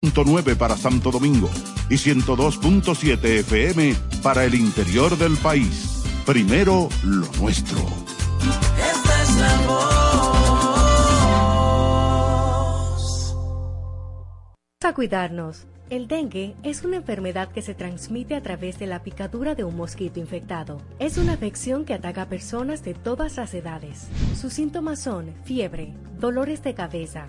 9 para Santo Domingo y 102.7 FM para el interior del país. Primero lo nuestro. Esta es la voz. A cuidarnos. El dengue es una enfermedad que se transmite a través de la picadura de un mosquito infectado. Es una afección que ataca a personas de todas las edades. Sus síntomas son fiebre, dolores de cabeza,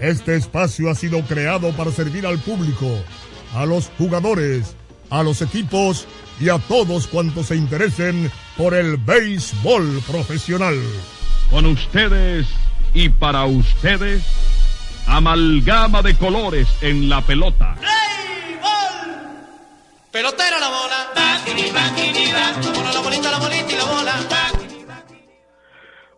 Este espacio ha sido creado para servir al público, a los jugadores, a los equipos y a todos cuantos se interesen por el béisbol profesional. Con ustedes y para ustedes, amalgama de colores en la pelota. Pelotera la bola. Bat. La bola, la bolita, la bolita y la bola.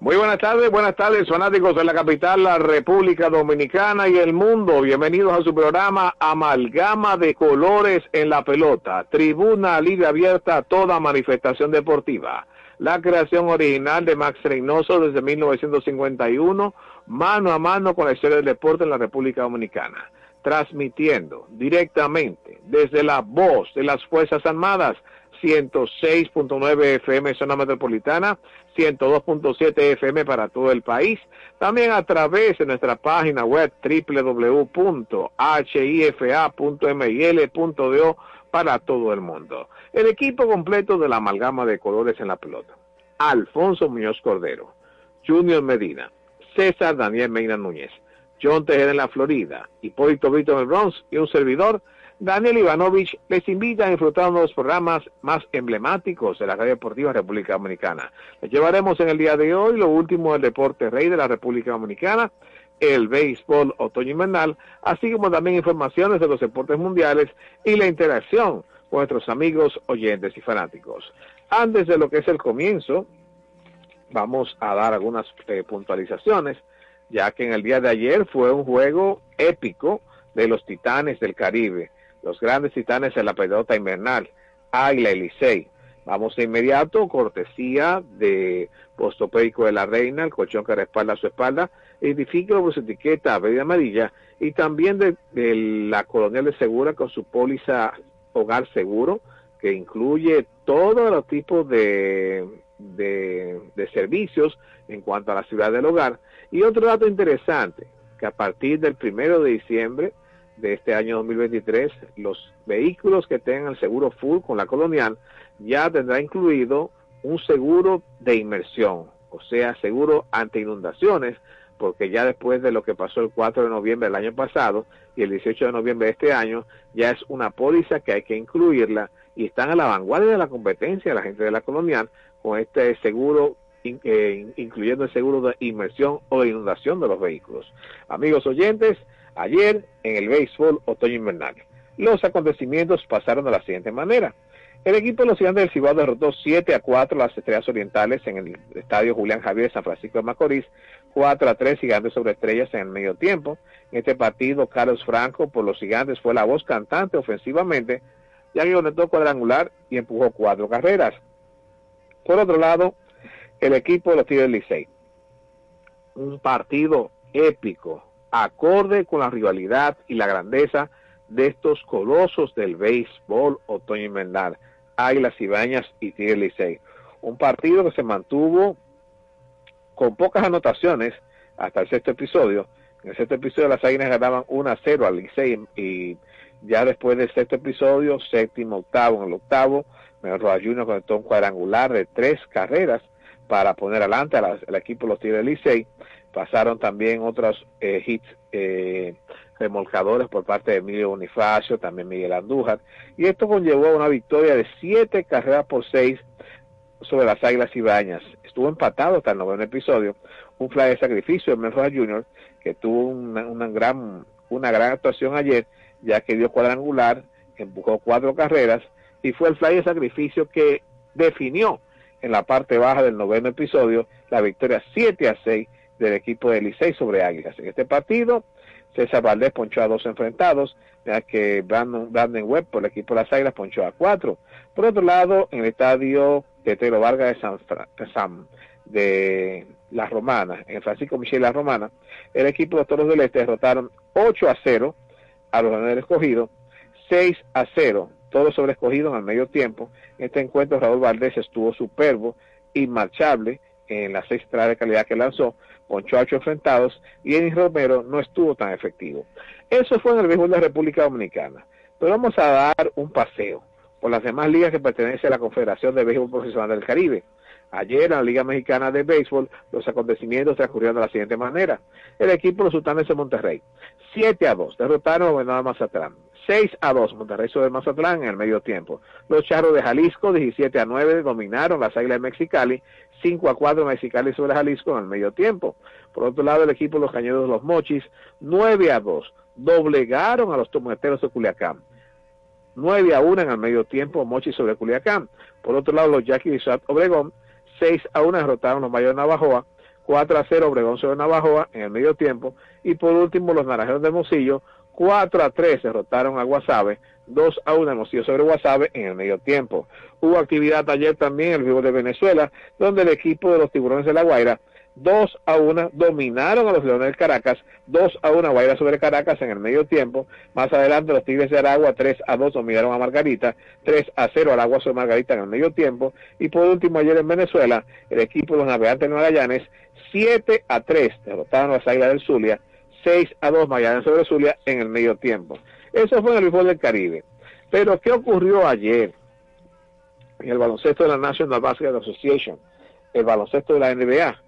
Muy buenas tardes, buenas tardes, fanáticos de la capital, la República Dominicana y el mundo. Bienvenidos a su programa Amalgama de Colores en la Pelota, tribuna libre abierta a toda manifestación deportiva. La creación original de Max Reynoso desde 1951, mano a mano con la historia del deporte en la República Dominicana, transmitiendo directamente desde la voz de las Fuerzas Armadas 106.9 FM zona metropolitana, 102.7 FM para todo el país, también a través de nuestra página web www.hifa.mil.do para todo el mundo. El equipo completo de la amalgama de colores en la pelota. Alfonso Muñoz Cordero, Junior Medina, César Daniel Meina Núñez, John Tejeda en la Florida, Hipólito Vito en el Bronx y un servidor, Daniel Ivanovich, les invita a disfrutar uno de los programas más emblemáticos de la radio deportiva República Dominicana. Les llevaremos en el día de hoy lo último del deporte rey de la República Dominicana, el béisbol otoño invernal, así como también informaciones de los deportes mundiales y la interacción con nuestros amigos oyentes y fanáticos. Antes de lo que es el comienzo, vamos a dar algunas eh, puntualizaciones, ya que en el día de ayer fue un juego épico de los Titanes del Caribe, los grandes Titanes de la pelota invernal, Águila y Licey. Vamos de inmediato, cortesía de Postopédico de la Reina, el colchón que respalda su espalda, edifíquelo por su etiqueta verde amarilla, y también de, de la Colonial de Segura con su póliza Hogar Seguro, que incluye todos los tipos de, de, de servicios en cuanto a la ciudad del hogar. Y otro dato interesante, que a partir del primero de diciembre de este año 2023, los vehículos que tengan seguro full con la colonial ya tendrá incluido un seguro de inmersión, o sea, seguro ante inundaciones, porque ya después de lo que pasó el 4 de noviembre del año pasado y el 18 de noviembre de este año, ya es una póliza que hay que incluirla y están a la vanguardia de la competencia la gente de la colonial con este seguro eh, incluyendo el seguro de inmersión o de inundación de los vehículos. Amigos oyentes, ayer en el béisbol otoño invernal, los acontecimientos pasaron de la siguiente manera. El equipo de los gigantes del Cibao derrotó 7 a 4 a las Estrellas Orientales en el estadio Julián Javier de San Francisco de Macorís, 4 a 3 gigantes sobre estrellas en el medio tiempo. En este partido, Carlos Franco por los gigantes fue la voz cantante ofensivamente, ya que conectó cuadrangular y empujó cuatro carreras. Por otro lado, el equipo de los Tigres del Licey. Un partido épico, acorde con la rivalidad y la grandeza de estos colosos del béisbol otoño invernal, Águilas Ibañas y Tigres Licey. Un partido que se mantuvo con pocas anotaciones hasta el sexto episodio. En el sexto episodio las Águilas ganaban 1 a 0 al Licey y ya después del sexto episodio, séptimo, octavo, en el octavo, Mejor Junior conectó un cuadrangular de tres carreras para poner adelante al equipo de los Tigres Licey. Pasaron también otros eh, hits eh, remolcadores por parte de Emilio Bonifacio, también Miguel Andújar, y esto conllevó a una victoria de siete carreras por seis sobre las Águilas Ibañas. Estuvo empatado hasta el noveno episodio, un fly de sacrificio de Mel Jr., que tuvo una, gran, una gran actuación ayer, ya que dio cuadrangular, empujó cuatro carreras, y fue el fly de sacrificio que definió en la parte baja del noveno episodio la victoria 7 a 6 del equipo de Licey sobre Águilas. En este partido, César Valdés ponchó a dos enfrentados, ya que Brandon, Brandon Webb por el equipo de las Águilas ponchó a cuatro. Por otro lado, en el estadio de Telo Vargas de San, de La Romana, en Francisco Michel La Romana, el equipo de Toros del Este derrotaron 8 a 0 a los ganadores escogidos, 6 a 0, todos sobre escogidos al medio tiempo. En este encuentro Raúl Valdés estuvo superbo, inmarchable en las seis entradas de calidad que lanzó, con ocho enfrentados, y Eddie Romero no estuvo tan efectivo. Eso fue en el béisbol de la República Dominicana. Pero vamos a dar un paseo por las demás ligas que pertenecen a la Confederación de Béisbol Profesional del Caribe. Ayer en la Liga Mexicana de Béisbol los acontecimientos transcurrieron de la siguiente manera. El equipo de los Sultanes de Monterrey, 7 a 2, derrotaron a Gobernador Mazatlán. 6 a 2, Monterrey sobre Mazatlán en el medio tiempo. Los Charros de Jalisco, 17 a 9, dominaron las Águilas de Mexicali. 5 a 4 Mexicali sobre Jalisco en el medio tiempo. Por otro lado, el equipo de los Cañeros los Mochis, 9 a 2, doblegaron a los tomateros de Culiacán. 9 a 1 en el medio tiempo, Mochis sobre Culiacán. Por otro lado, los Yaquis de Obregón, 6 a 1 derrotaron los Mayores de Navajoa, 4 a 0 Obregón sobre Navajoa en el medio tiempo. Y por último, los Naranjeros de Mosillo, 4 a 3 derrotaron a Guasave, 2 a 1 Hermosillo sobre Guasave en el medio tiempo. Hubo actividad ayer también en el vivo de Venezuela, donde el equipo de los Tiburones de la Guaira 2 a 1 dominaron a los Leones del Caracas, 2 a 1 Guaira sobre Caracas en el medio tiempo. Más adelante los Tigres de Aragua 3 a 2 dominaron a Margarita, 3 a 0 al Agua sobre Margarita en el medio tiempo. Y por último ayer en Venezuela, el equipo de los Navegantes de Magallanes 7 a 3 derrotaron a las Águilas del Zulia, 6 a 2 Magallanes sobre Zulia en el medio tiempo. Eso fue en el béisbol del Caribe. Pero ¿qué ocurrió ayer en el baloncesto de la National Basketball Association? El baloncesto de la NBA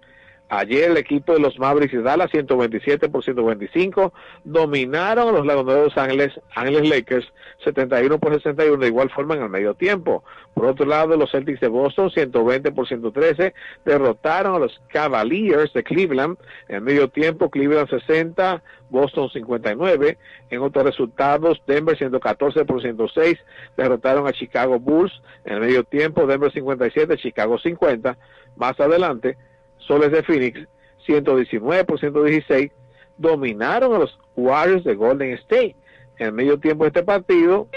Ayer el equipo de los Mavericks de Dallas, 127 por 125, dominaron a los Laguneros de Los Ángeles Lakers, 71 por 61, de igual forma en el medio tiempo. Por otro lado, los Celtics de Boston, 120 por 113, derrotaron a los Cavaliers de Cleveland. En el medio tiempo, Cleveland 60, Boston 59. En otros resultados, Denver 114 por 106, derrotaron a Chicago Bulls. En el medio tiempo, Denver 57, Chicago 50. Más adelante, Soles de Phoenix, 119 por 116, dominaron a los Warriors de Golden State. En medio tiempo de este partido,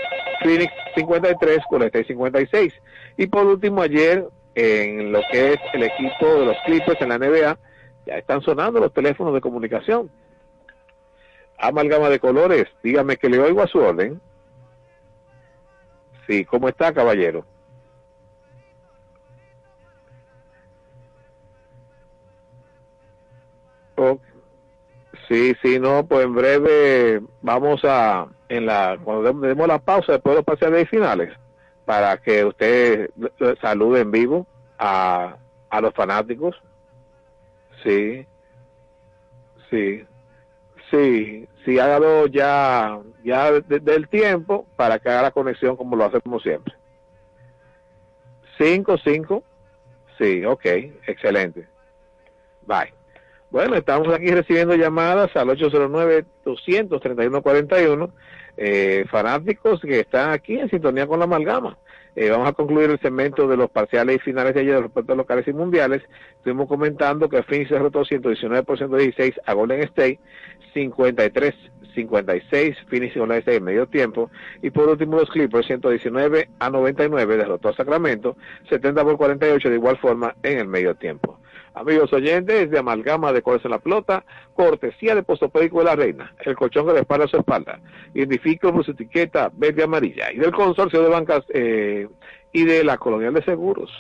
Phoenix 53, Golden State 56. Y por último, ayer, en lo que es el equipo de los Clippers en la NBA, ya están sonando los teléfonos de comunicación. Amalgama de colores, dígame que le oigo a su orden. Sí, ¿cómo está, caballero? Sí, sí, no, pues en breve vamos a, en la, cuando demos la pausa después de los parciales finales, para que usted salude en vivo a, a los fanáticos. Sí, sí, sí, sí, hágalo ya, ya del tiempo para que haga la conexión como lo hacemos siempre. Cinco, cinco, sí, ok, excelente. Bye. Bueno, estamos aquí recibiendo llamadas al 809-231-41, eh, fanáticos que están aquí en sintonía con la amalgama. Eh, vamos a concluir el segmento de los parciales y finales de ayer de los reportes locales y mundiales. Estuvimos comentando que Phoenix derrotó 119 por 116 a Golden State, 53 56 Phoenix State en medio tiempo. Y por último los Clippers 119 a 99 derrotó a Sacramento, 70 por 48 de igual forma en el medio tiempo. Amigos oyentes de Amalgama de Colores en la Pelota, cortesía de Postopédico de la Reina, el colchón que le espalda a su espalda, identifico por su etiqueta verde amarilla, y del consorcio de bancas eh, y de la Colonial de Seguros,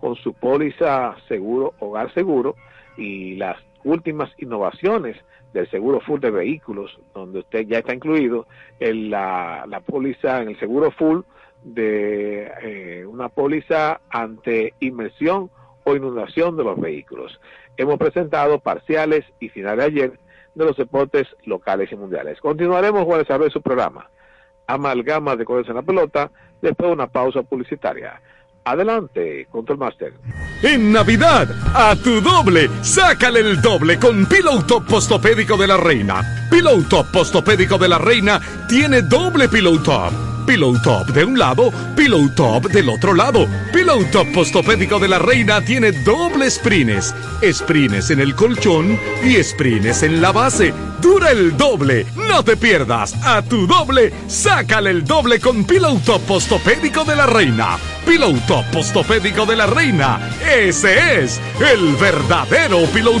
con su póliza seguro, hogar seguro, y las últimas innovaciones del seguro full de vehículos, donde usted ya está incluido en la, la póliza, en el seguro full de eh, una póliza ante inmersión o inundación de los vehículos. Hemos presentado parciales y finales ayer de los deportes locales y mundiales. Continuaremos con el desarrollo de su programa. Amalgama de colores en la pelota, después de una pausa publicitaria. Adelante, Control Master. En Navidad, a tu doble, sácale el doble con Pillow Top Postopédico de la Reina. Pillow Top Postopédico de la Reina tiene doble Pillow Top. Pillow Top de un lado, Pillow Top del otro lado. Pillow Top Postopédico de la Reina tiene doble sprines. Sprines en el colchón y sprines en la base. Dura el doble. No te pierdas. A tu doble, sácale el doble con Pillow Top Postopédico de la Reina. Pillow Top Postopédico de la Reina. Ese es el verdadero Pillow.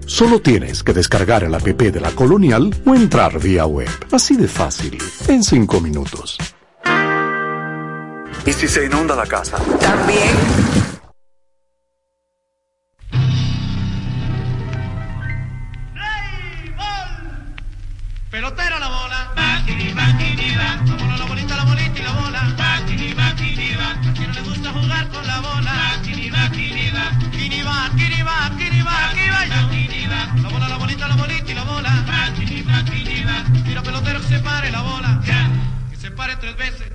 Solo tienes que descargar el app de la Colonial o entrar vía web. Así de fácil, en 5 minutos. ¿Y si se inunda la casa? También. Pelotera la bola. Bakini, bakini, ba. Como la bolita, la bolita y la bola. Se pare la bola. Que se pare tres veces.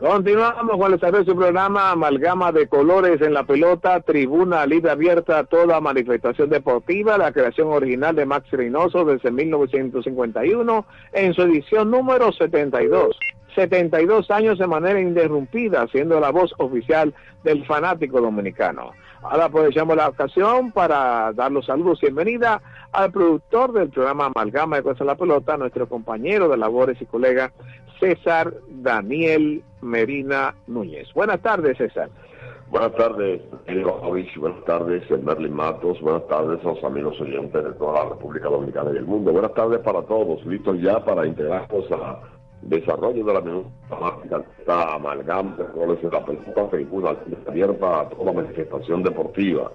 Continuamos con el su programa Amalgama de Colores en la Pelota, Tribuna Libre Abierta, toda manifestación deportiva, la creación original de Max Reynoso desde 1951 en su edición número 72. 72 años de manera interrumpida, siendo la voz oficial del fanático dominicano. Ahora aprovechamos la ocasión para dar los saludos y bienvenida al productor del programa Amalgama de en la Pelota, nuestro compañero de labores y colega César Daniel Medina Núñez. Buenas tardes, César. Buenas tardes, Emilio Javich. Buenas tardes, Merlin Matos. Buenas tardes a los amigos oyentes de toda la República Dominicana y el mundo. Buenas tardes para todos. Listos ya para integrarnos a desarrollo de la temática esta amalgama de roles en la pelota tribuna abierta a toda manifestación deportiva.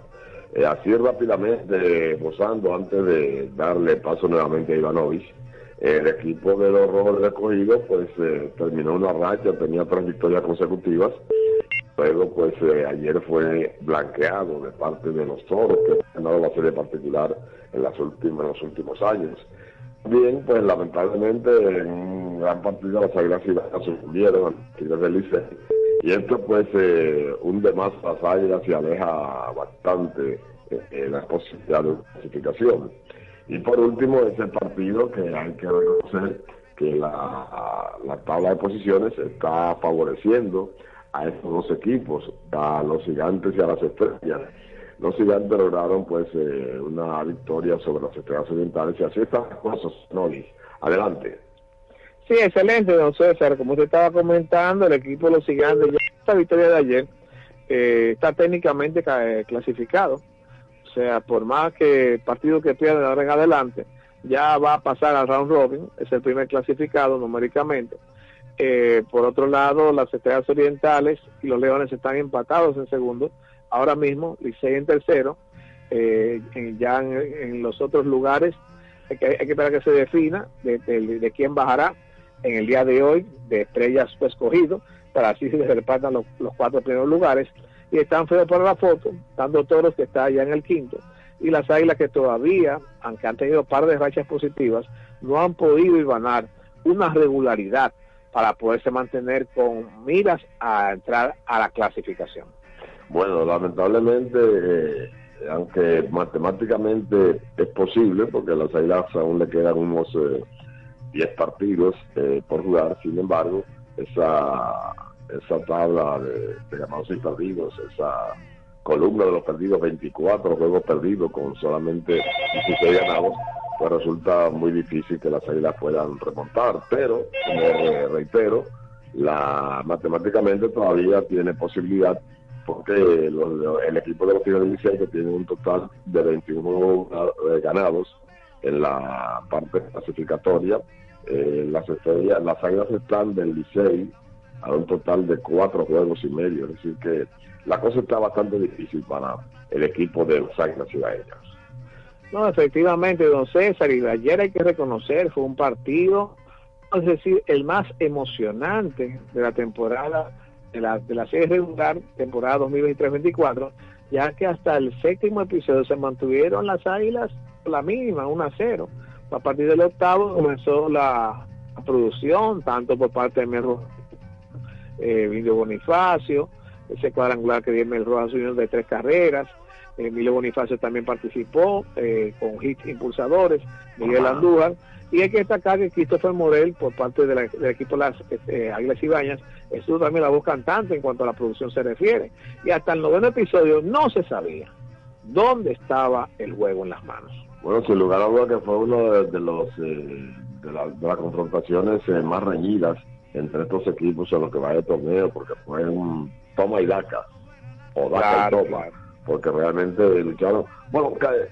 Eh, así rápidamente, gozando antes de darle paso nuevamente a Ivanovich, el equipo de los Rojos del Escogido pues eh, terminó una racha, tenía tres victorias consecutivas. Luego pues eh, ayer fue blanqueado de parte de los Toros que han ganado la serie particular en, las en los últimos años. Bien, pues lamentablemente en un gran partido las Águilas Ciudadanas se fundieron a del Licey. Y esto pues eh, hunde más las Águilas y aleja bastante eh, la posibilidad de clasificación. Y por último, ese partido que hay que reconocer que la, la tabla de posiciones está favoreciendo a estos dos equipos, a los gigantes y a las estrellas. Los gigantes lograron pues eh, una victoria sobre las estrellas orientales y así están las cosas, Noli. Adelante. Sí, excelente, don César. Como usted estaba comentando, el equipo de los gigantes, esta victoria de ayer, eh, está técnicamente ca- eh, clasificado. O sea, por más que el partido que pierda ahora en adelante, ya va a pasar al round robin, es el primer clasificado numéricamente. Eh, por otro lado, las estrellas orientales y los leones están empatados en segundo. Ahora mismo, Licey en tercero. Ya en, los otros lugares hay que, hay que esperar que se defina de, de- de quién bajará en el día de hoy de estrellas fue escogido para así se repartan los, los cuatro primeros lugares. Y están feos para la foto dando toros que está ya en el quinto. Y las águilas que todavía aunque han tenido par de rachas positivas no han podido ganar una regularidad para poderse mantener con miras a entrar a la clasificación. Bueno, lamentablemente, eh, aunque matemáticamente es posible, porque las Águilas aún le quedan unos eh, 10 partidos eh, por jugar, sin embargo, esa, esa tabla de, de ganados y perdidos, esa columna de los perdidos, 24 juegos perdidos con solamente 16 ganados, pues resulta muy difícil que las Águilas puedan remontar, pero, como reitero, la matemáticamente todavía tiene posibilidad porque los- el equipo de los Tigres Licey que tiene un total de 21 eh, ganados en la parte clasificatoria eh, las estrellas, las águilas están del Licey a un total de cuatro juegos y medio, es decir que la cosa está bastante difícil para el equipo de las águilas ciudadanas. No, efectivamente, don César, y ayer hay que reconocer, fue un partido, es decir, el más emocionante de la temporada, de la, de la serie regular, temporada 2023-24, ya que hasta el séptimo episodio se mantuvieron las águilas la mínima, 1 a 0. A partir del octavo comenzó la, producción, tanto por parte de Mel Rojas, eh, Emilio Bonifacio, ese cuadrangular que dio Mel Rojas Junior de tres carreras, Emilio Bonifacio también participó eh, con hits impulsadores, Miguel. Andújar, y hay que destacar que Christopher Morel, por parte de la- del equipo de las eh, Águilas Ibañas, estuvo también la voz cantante en cuanto a la producción se refiere. Y hasta el noveno episodio no se sabía dónde estaba el juego en las manos. Bueno, sin lugar a duda que fue uno de, de los eh, de, la- de las confrontaciones eh, más reñidas entre estos equipos en lo que va de torneo, porque fue un toma y daca, o daca Claro, y toma, porque realmente lucharon. Bueno, eh,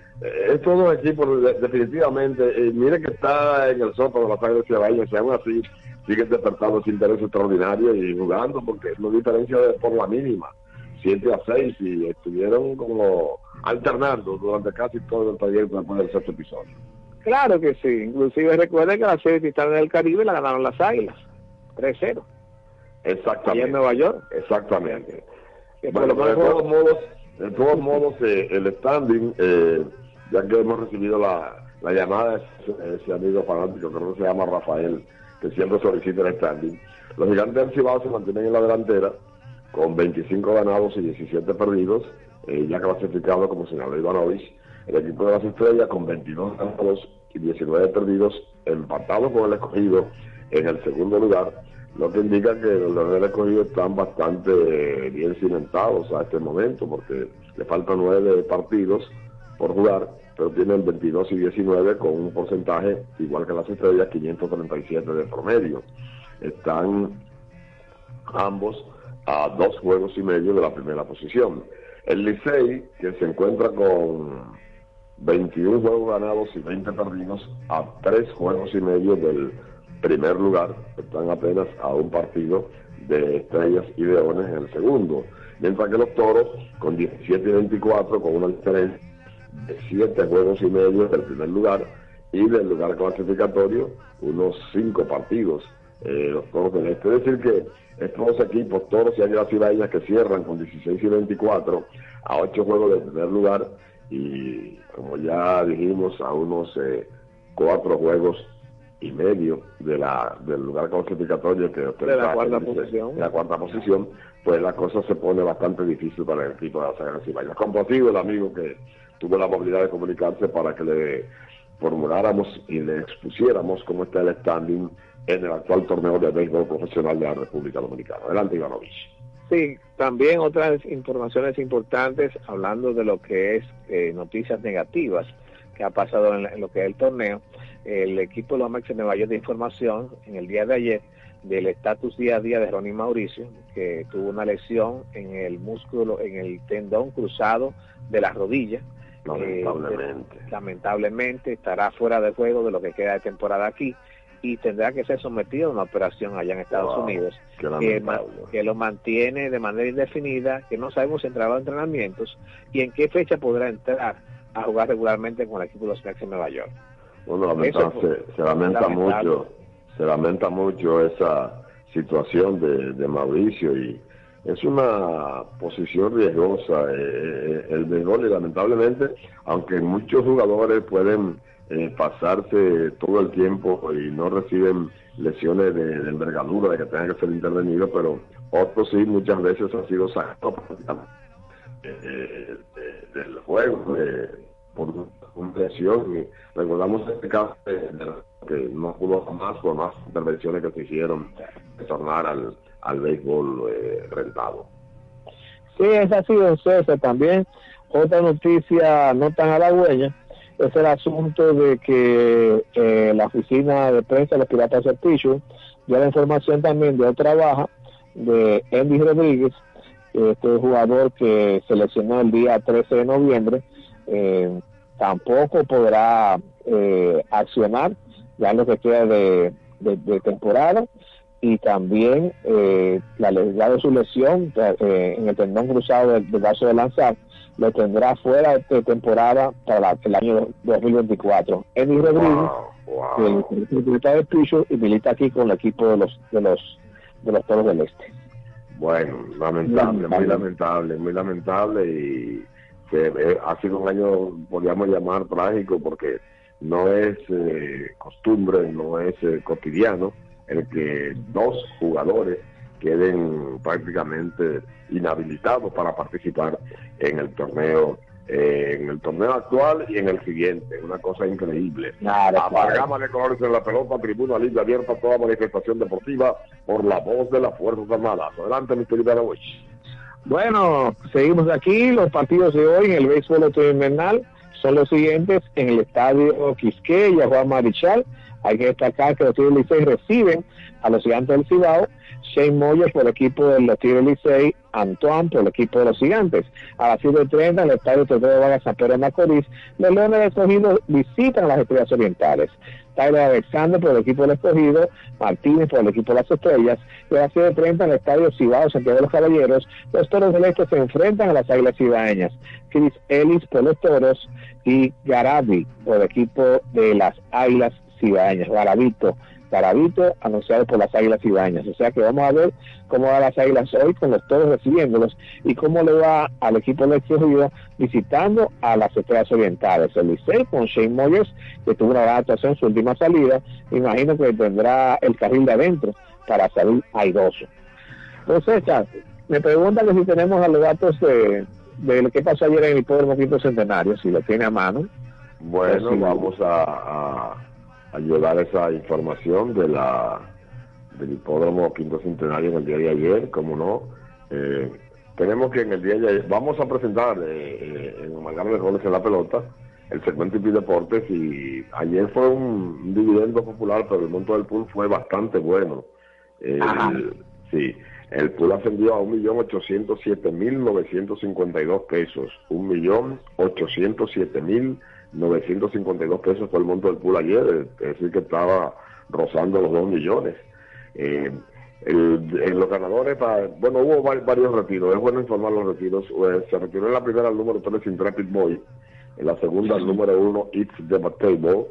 estos dos equipos de- definitivamente, eh, mire que está en el sótano de las Águilas Ciudadanas, y aún así siguen despertando ese interés extraordinario y jugando, porque no diferencia de por la mínima, 7 a 6, y estuvieron como alternando durante casi todo el trayecto después del sexto episodio. Claro que sí, inclusive recuerden que la serie Titanes del Caribe la ganaron las Águilas, 3-0, Exactamente. allá en Nueva York. Exactamente. Bueno, pero de todos modos, de todos modos eh, el standing eh, ya que hemos recibido la, la llamada de ese, ese amigo fanático, creo que se llama Rafael, que siempre solicita el standing. Los gigantes del Cibao se mantienen en la delantera con 25 ganados y 17 perdidos, eh, ya clasificado como señaló Ivanovich. El equipo de las estrellas con 22 ganados y 19 perdidos, empatados con el escogido en el segundo lugar, lo que indica que los del escogido están bastante bien cimentados a este momento, porque le faltan nueve partidos por jugar, pero tienen 22 y 19 con un porcentaje igual que las estrellas, 537 de promedio. Están ambos a dos juegos y medio de la primera posición. El Licey, que se encuentra con 21 juegos ganados y 20 perdidos, a tres juegos y medio del primer lugar, están apenas a un partido de Estrellas y Leones en el segundo. Mientras que los Toros, con 17 y 24, con una diferencia de 7 juegos y medio del primer lugar y del lugar clasificatorio, unos 5 partidos. Eh, los Toros del Este. Es decir, que estos dos equipos, Toros y Águilas Cibaeñas, que cierran con 16 y 24 a 8 juegos del primer lugar y, como ya dijimos, a unos eh, 4 juegos y medio de la del lugar clasificatorio que De la cuarta dice, posición. de la cuarta posición, pues la cosa se pone bastante difícil para el equipo de las Águilas Cibaeñas. Compartido el amigo que tuvo la movilidad de comunicarse para que le formuláramos y le expusiéramos cómo está el standing en el actual torneo de béisbol profesional de la República Dominicana. Adelante, Ivanovich. Sí, también otras informaciones importantes hablando de lo que es eh, noticias negativas que ha pasado en, lo que es el torneo. El equipo Mets de Nueva York de información en el día de ayer del estatus día a día de Ronnie Mauricio, que tuvo una lesión en el músculo, en el tendón cruzado de la rodilla. Lamentablemente. Eh, lamentablemente estará fuera de juego de lo que queda de temporada aquí y tendrá que ser sometido a una operación allá en Estados Wow, Unidos que, lo mantiene de manera indefinida, que no sabemos si entrará a entrenamientos y en qué fecha podrá entrar a jugar regularmente con el equipo de los Mets en Nueva York. Bueno, lamenta- Eso fue se, se lamenta lamentable. mucho, se lamenta mucho esa situación de, de Mauricio y es una posición riesgosa eh, eh, el béisbol y lamentablemente, aunque muchos jugadores pueden eh, pasarse todo el tiempo y no reciben lesiones de, envergadura, de que tengan que ser intervenidos, pero otros sí muchas veces han sido sacados eh, de- del juego eh, por una lesión. Y recordamos este caso de- que no pudo jamás por más intervenciones que se hicieron de tornar al, al béisbol eh, rentado. Sí, ha sido César también. Otra noticia no tan halagüeña es el asunto de que eh, la oficina de prensa de los Piratas de Pichu dio la información también de otra baja de Andy Rodríguez, este jugador que se lesionó el día 13 de noviembre, eh, tampoco podrá eh, accionar ya lo que queda de- de temporada y también eh, la ya de su lesión eh, en el tendón cruzado del, del brazo de lanzar lo tendrá fuera de temporada para la- el año 2024. Eddie Rodríguez, que es el de y milita aquí con el equipo de los de los de los Toros del Este. Bueno, lamentable, muy lamentable, muy lamentable y que eh, ha sido un año, podríamos llamar trágico porque no es eh, costumbre, no es eh, cotidiano el que dos jugadores queden prácticamente inhabilitados para participar en el torneo eh, en el torneo actual y en el siguiente, una cosa increíble. Claro, Amalgama de colores en la pelota, tribuna libre abierta a toda manifestación deportiva por la voz de las Fuerzas Armadas. Adelante, mi querida. Bueno, seguimos aquí. Los partidos de hoy en el béisbol otoño-invernal son los siguientes. En el estadio Quisqueya, Juan Marichal, hay que destacar que los Tigres Licey reciben a los Gigantes del Cibao. Shane Moyer por el equipo de los Tigres Licey, Antoine por el equipo de los Gigantes. A las 7.30 en el estadio Teodoro Vargas San Pedro de Macorís, los Leones del Escogido visitan a las Estrellas Orientales. Tyler Alexander por el equipo del Escogido, Martínez por el equipo de las Estrellas, y a las 7.30 en el estadio Cibao Santiago de los Caballeros, los Toros del Este se enfrentan a las Águilas Cibaeñas. Chris Ellis por los Toros y Garabi por el equipo de las Águilas Cibaeñas, Garabito paradito anunciado por las Águilas Ibañas. O sea que vamos a ver cómo va las Águilas hoy con los todos recibiéndolos y cómo le va al equipo de Río visitando a las Estrellas Orientales. El Licey con Shane Moyers, que tuvo una gran actuación en su última salida, imagino que tendrá el carril de adentro para salir airoso. Entonces, me preguntan que si tenemos a los datos de, de lo que pasó ayer en el Hipódromo Quinto Centenario, si lo tiene a mano. Bueno, vamos a, a, a llevar esa información de la del hipódromo Quinto Centenario en el día de ayer, como no. Eh, tenemos que en el día de ayer, vamos a presentar eh, eh, en Amalgama de Goles en la Pelota el segmento IP Deportes y ayer fue un, dividendo popular, pero el monto del pool fue bastante bueno. Eh, el- sí, el pool ascendió a 1.807.952 pesos. 1.807.952 pesos fue el monto del pool ayer, es decir, que estaba rozando los 2 millones. Eh, el- en los ganadores, bueno, hubo va- varios retiros, es bueno informar los retiros. Eh, se retiró en la primera el número 3 Intrepid Boy, en la segunda el número 1 It's Debatable,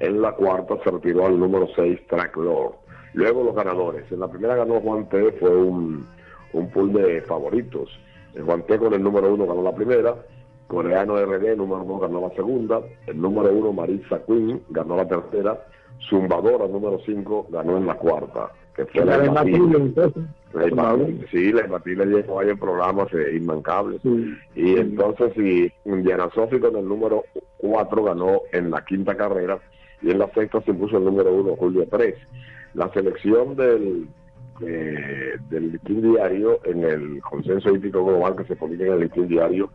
en la cuarta se retiró al número 6 Track Lord. Luego los ganadores, en la primera ganó Juan T, fue un, un pool de favoritos. El Juan T con el número 1 ganó la primera, Coreano RD número 2 ganó la segunda, el número 1 Marisa Queen ganó la tercera, Zumbadora número 5 ganó en la cuarta, que fue la, La. Matilde, sí, la imbatible llegó ahí en programas eh, inmancables. Y entonces, sí, Indiana Sofi con el número 4 ganó en la quinta carrera y en la sexta se puso el número 1 Julio 3. La selección del, eh, del listín diario en el consenso hípico global que se publica en el listín diario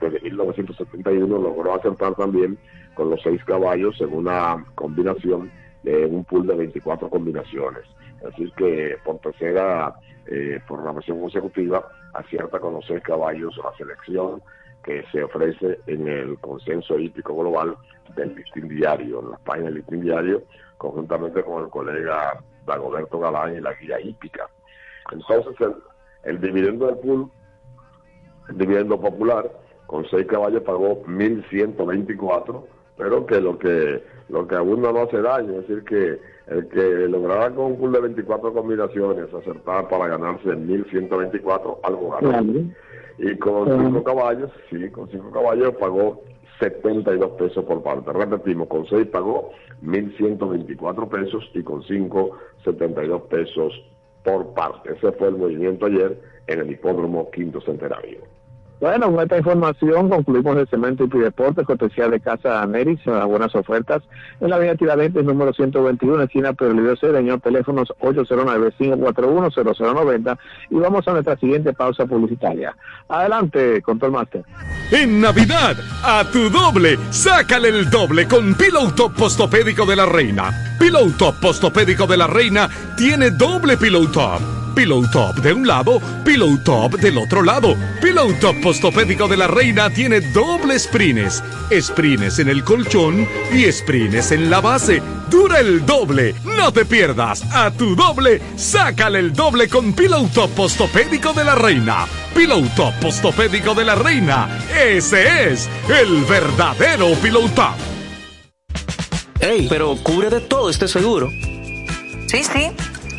desde 1971 logró acertar también con los seis caballos en una combinación de un pool de 24 combinaciones. Así que por tercera eh, programación consecutiva acierta con los seis caballos la selección que se ofrece en el consenso hípico global del listín diario, en las páginas del listín diario, conjuntamente con el colega Dagoberto Galán y la guía hípica. Entonces el, el dividendo del pool, el dividendo popular, con seis caballos pagó 1.124, pero que lo que lo que abunda no hace daño, es decir, que el que lograra con un pool de 24 combinaciones acertar para ganarse 1.124, algo ganó. Y con cinco caballos, sí, con cinco caballos pagó 72 pesos por parte. Repetimos, con seis pagó 1.124 pesos y con cinco, 72 pesos por parte. Ese fue el movimiento ayer en el hipódromo Quinto Centenario. Bueno, con esta información concluimos el cemento y deportes cortesía de Casa Neris, unas buenas ofertas en la avenida Tiradentes número 121, esquina Pedro Cedeño, teléfonos 809-541-0090 y vamos a nuestra siguiente pausa publicitaria. Adelante, Control Master. En Navidad, a tu doble, sácale el doble con Pillow Top Postopédico de la Reina. Pillow Top Postopédico de la Reina tiene doble Pillow Top. Pillow Top de un lado, Pillow Top del otro lado. Pillow Top Postopédico de la Reina tiene doble sprines. Sprines en el colchón y sprines en la base. Dura el doble. No te pierdas. A tu doble, sácale el doble con Pillow Top Postopédico de la Reina. Pillow Top Postopédico de la Reina. Ese es el verdadero Pillow Top. Ey, pero cubre de todo este seguro. Sí, sí,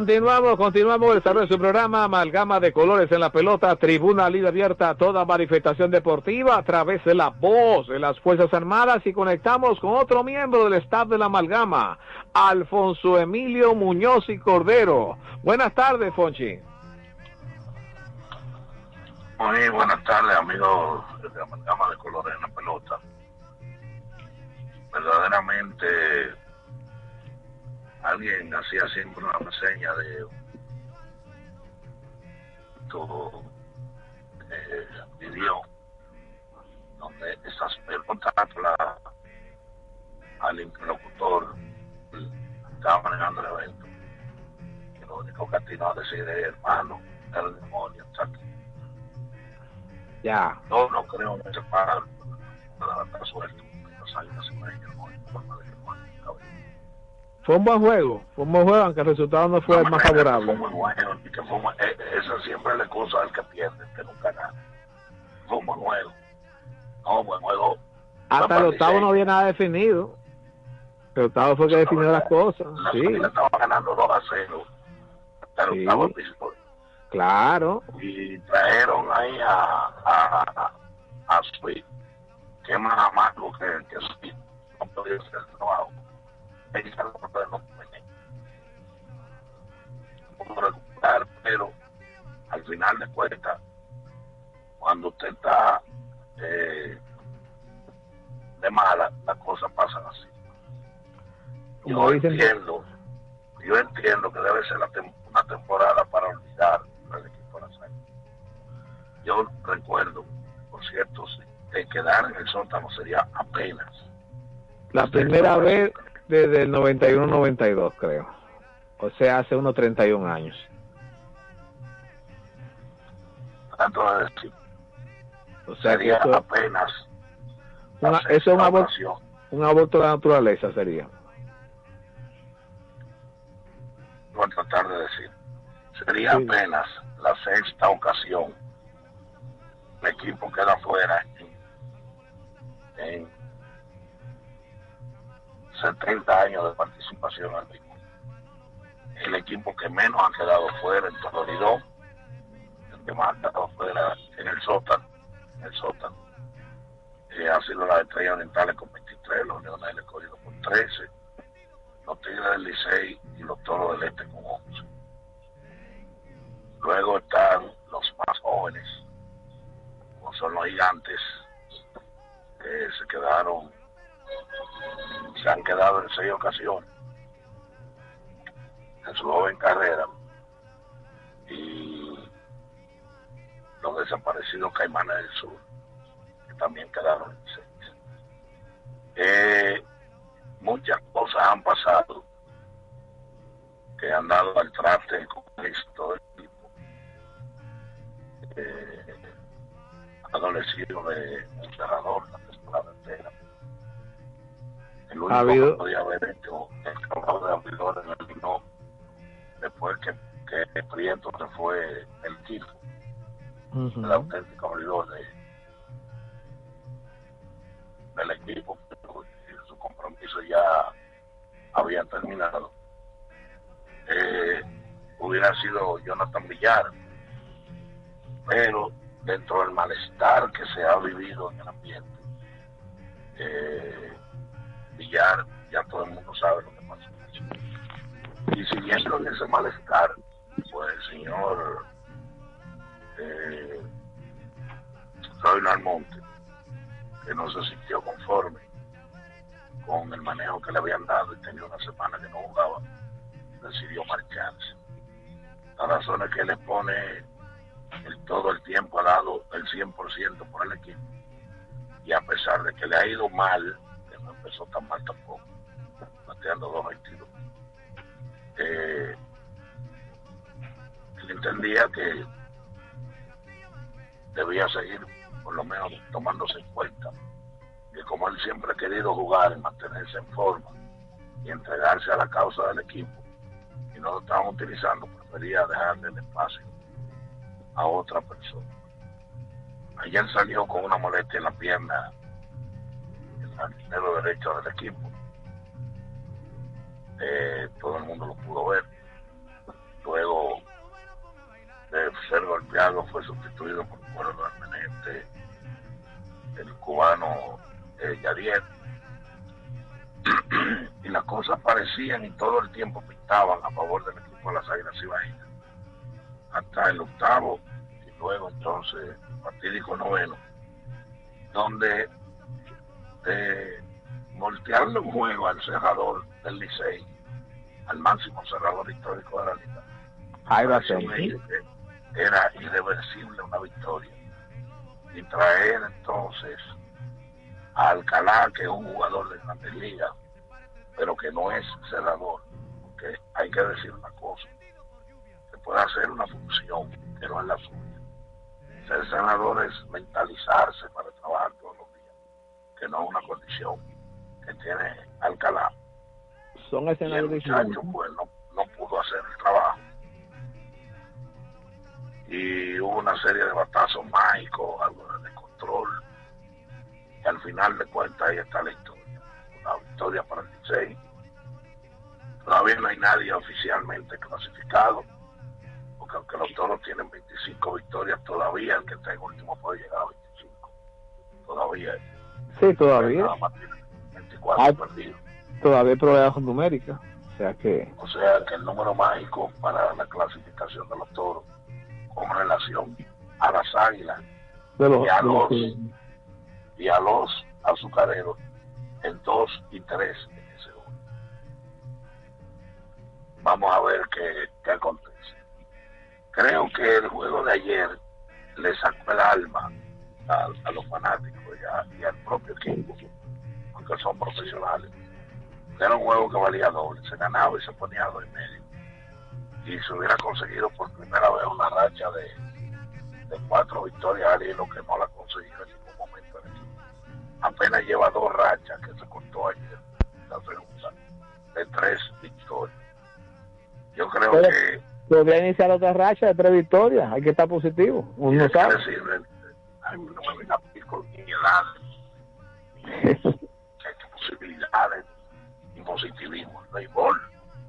Continuamos, continuamos el desarrollo de su programa Amalgama de Colores en la Pelota, Tribuna Libre Abierta toda manifestación deportiva a través de la voz de las Fuerzas Armadas y conectamos con otro miembro del staff de la Amalgama, Alfonso Emilio Muñoz y Cordero. Buenas tardes, Fonchi. Muy buenas tardes, amigos de Amalgama de Colores en la Pelota. Verdaderamente, alguien hacía siempre una reseña de todo eh, video donde esas pelotas la, al interlocutor estaba manejando el evento. Y lo único que atinó a decir es, hermano, el demonio, exacto. Ya. No, no creo en ese par para estar suelto. Los años se me no hay forma de Fue un buen juego, fue un buen juego, aunque el resultado no fue el más favorable. Fue muy bueno, que fue muy- eh, esa siempre es la excusa del que pierde, que nunca gana. Fue un buen juego. No, buen juego. Hasta el octavo no había nada definido. El octavo fue que definió las cosas. La Sí, estaba ganando 2 a 0. Hasta el Sí. octavo episodio. claro. Y trajeron ahí a, a, a Sweet, que es más amargo que, que Sweet. No podía hacer el trabajo. No pudo recuperar, pero al final de cuentas, cuando usted está eh, de mala, las cosas pasan así. Yo entiendo, yo entiendo que debe ser la tem- una temporada para olvidar al equipo de. Yo recuerdo, por cierto, que quedar en el sótano sería apenas. la primera vez desde el 91-92, creo. O sea, hace unos 31 años. Decir, O sea, que sería eso, apenas una- eso es un aborto, un aborto de la naturaleza, sería. voy a tratar de decir. Sería Sí. apenas la sexta ocasión. El equipo queda fuera en, en 70 años de participación al mismo. El equipo que menos ha quedado fuera en Torridó, el que más ha quedado fuera en el sótano, en el sótano. Eh, ha sido las estrellas orientales con 23, los leones del escogido con 13, los Tigres del Licey y los Toros del Este con 11. Luego están los más jóvenes, como son los gigantes, que se quedaron, se han quedado en seis ocasiones en su joven carrera. Y los desaparecidos Caimanes del Sur, que también quedaron. Habido- que podía haber hecho el trabajo de abridor en el Linó, después que, que Prieto se fue el equipo, el auténtico abridor de, del equipo, su compromiso había terminado, eh, hubiera sido Jonathan Villar. Pero dentro del malestar que se ha vivido en el ambiente, eh, Ya todo el mundo sabe lo que pasó. Y siguiendo en ese malestar, pues el señor eh, Almonte, que no se sintió conforme con el manejo que le habían dado y tenía una semana que no jugaba, decidió marcharse. La razón es que le pone el, todo el tiempo ha dado el 100% por el equipo. Y a pesar de que le ha ido mal, empezó tan mal tampoco, bateando 2.22, eh, él entendía que debía seguir por lo menos tomándose en cuenta que como él siempre ha querido jugar mantenerse en forma y entregarse a la causa del equipo y no lo estaban utilizando, prefería dejarle el espacio a otra persona. Ayer salió con una molestia en la pierna, el dinero derecho del equipo. Eh, todo el mundo lo pudo ver. Luego de ser golpeado fue sustituido por un cuero permanente el cubano eh, Yadier. y las cosas parecían y todo el tiempo pintaban a favor del equipo de las Águilas Ibaeñas. Hasta el octavo y luego entonces fatídico noveno, donde eh, voltearle un juego al cerrador del Licey, al máximo cerrador histórico de la liga, que era irreversible una victoria. Y traer entonces a Alcalá, que es un jugador de grandes ligas, pero que no es cerrador, porque hay que decir una cosa, se puede hacer una función que no es la suya. Ser senador es mentalizarse para trabajar que no es una condición que tiene Alcalá. Son escenarios muchacho diferentes. pues no, no pudo hacer el trabajo. Y hubo una serie de batazos mágicos, algo de descontrol. Y al final de cuentas ahí está la historia. Una victoria para el Licey. Todavía no hay nadie oficialmente clasificado, porque aunque los toros tienen 25 victorias todavía, el que está en último puede llegar a 25. Todavía. Sí, todavía. Tiene 24 Hay-. Todavía hay probabilidad numérica. O sea que O sea que el número mágico para la clasificación de los toros con relación a las águilas de los, y a de los y a los azucareros en 2 y 3 en ese orden. Vamos a ver qué, qué acontece. Creo que el juego de ayer le sacó el alma a, a los fanáticos y, a- y al propio equipo, aunque son profesionales. Era un juego que valía doble, se ganaba y se ponía a dos y medio. Y se hubiera conseguido por primera vez una racha de, de cuatro victorias al hilo que no la consiguió en ningún momento el equipo. Apenas lleva dos rachas que se cortó ayer, la segunda, de tres victorias. Yo creo Pero- que podría iniciar otra racha de tres victorias. Hay que estar positivo. Uno que sabe. No me venga a pedir con edad, que hay posibilidades y positivismo. El béisbol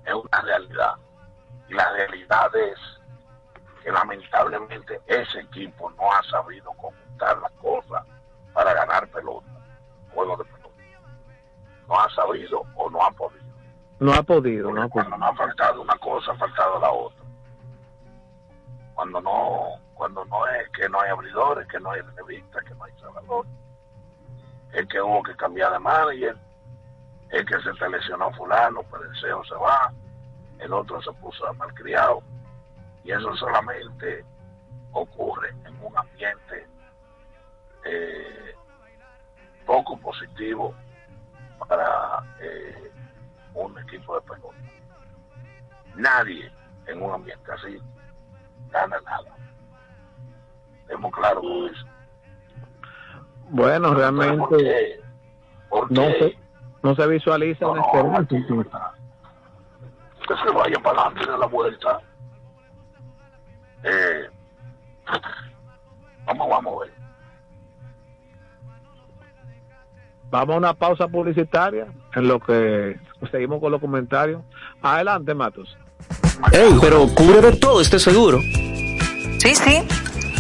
es una realidad. Y la realidad es que lamentablemente ese equipo no ha sabido conjuntar las cosas para ganar pelota, juego de pelota. No ha sabido o no ha podido. No ha podido, no ha Cuando podido. no ha faltado una cosa, ha faltado la otra. Cuando no, cuando no es que no hay abridores, que no hay revistas, que no hay salvador, es que hubo que cambiar de manager, es que se te lesionó fulano, pero el CEO se va, el otro se puso malcriado, y eso solamente ocurre en un ambiente eh, poco positivo para eh, un equipo de pelota. Nadie en un ambiente así gana nada. Estemos claros con eso. Bueno, ¿Por realmente qué? ¿Por no se, no se visualiza No, una no, esperanza. que se vaya para adelante de la vuelta. Eh, vamos, vamos a ver. Vamos a una pausa publicitaria en lo que seguimos con los comentarios. Adelante, Matos. Ey, pero cubre de todo este seguro. Sí, sí,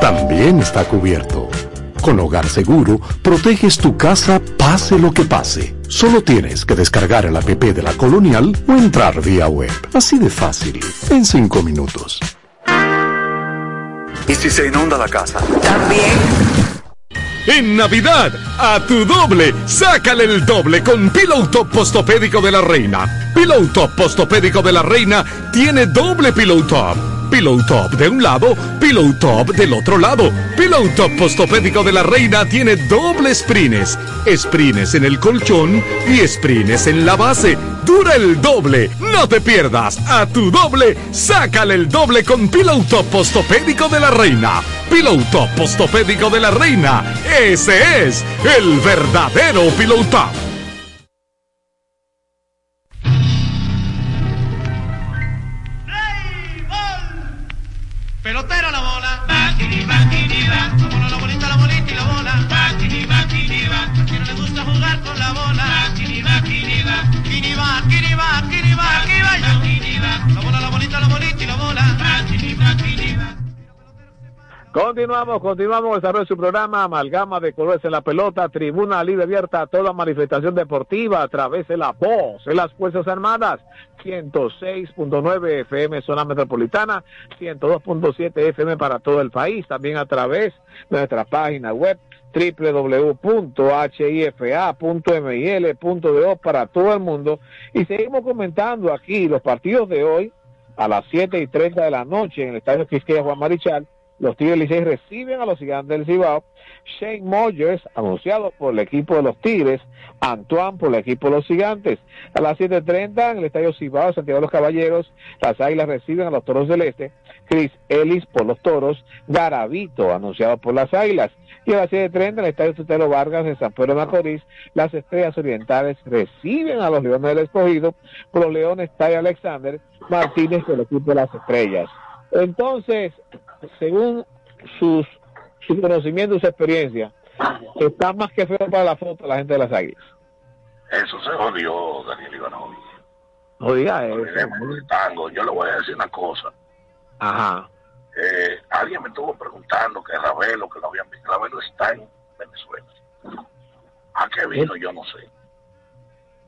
También está cubierto. Con Hogar Seguro, proteges tu casa pase lo que pase. Solo tienes que descargar el app de la Colonial o entrar vía web. Así de fácil, en 5 minutos. ¿Y si se inunda la casa? También. En Navidad, a tu doble, sácale el doble con Pillow Top Postopédico de la Reina. Pillow Top Postopédico de la Reina tiene doble Pillow Top. Pillow Top de un lado, Pillow Top del otro lado. Pillow Top Postopédico de la Reina tiene doble sprines. Sprines en el colchón y sprines en la base. Dura el doble. No te pierdas. A tu doble, sácale el doble con Pillow Top Postopédico de la Reina. Pillow Top Postopédico de la Reina. Ese es el verdadero Pillow. Continuamos, continuamos el desarrollo de su programa Amalgama de Colores en la Pelota, Tribuna Libre Abierta a toda manifestación deportiva a través de la voz de las Fuerzas Armadas, 106.9 FM zona metropolitana, 102.7 FM para todo el país, también a través de nuestra página web www.hifa.mil.do para todo el mundo. Y seguimos comentando aquí los partidos de hoy a las 7 y 30 de la noche en el Estadio Quisqueya Juan Marichal los Tigres Licey reciben a los gigantes del Cibao. Shane Moyers, anunciado por el equipo de los Tigres. Antoine por el equipo de los gigantes. A las 7.30 en el Estadio Cibao, Santiago de los Caballeros, las Águilas reciben a los Toros del Este. Chris Ellis por los Toros. Garavito, anunciado por las Águilas. Y a las 7.30 en el Estadio Tutelo Vargas de San Pedro de Macorís, las Estrellas Orientales reciben a los Leones del Escogido. Por los Leones, Ty Alexander Martínez del equipo de las Estrellas. Entonces, según sus, su conocimiento y su experiencia, está más que feo para la foto la gente de las águilas. Eso se jodió, Daniel Ivanovich. No diga eso. tango. Yo le voy a decir una cosa. Ajá. Eh, alguien me estuvo preguntando que Ravelo, que lo habían visto. Ravelo está en Venezuela. ¿A qué vino? Yo no sé.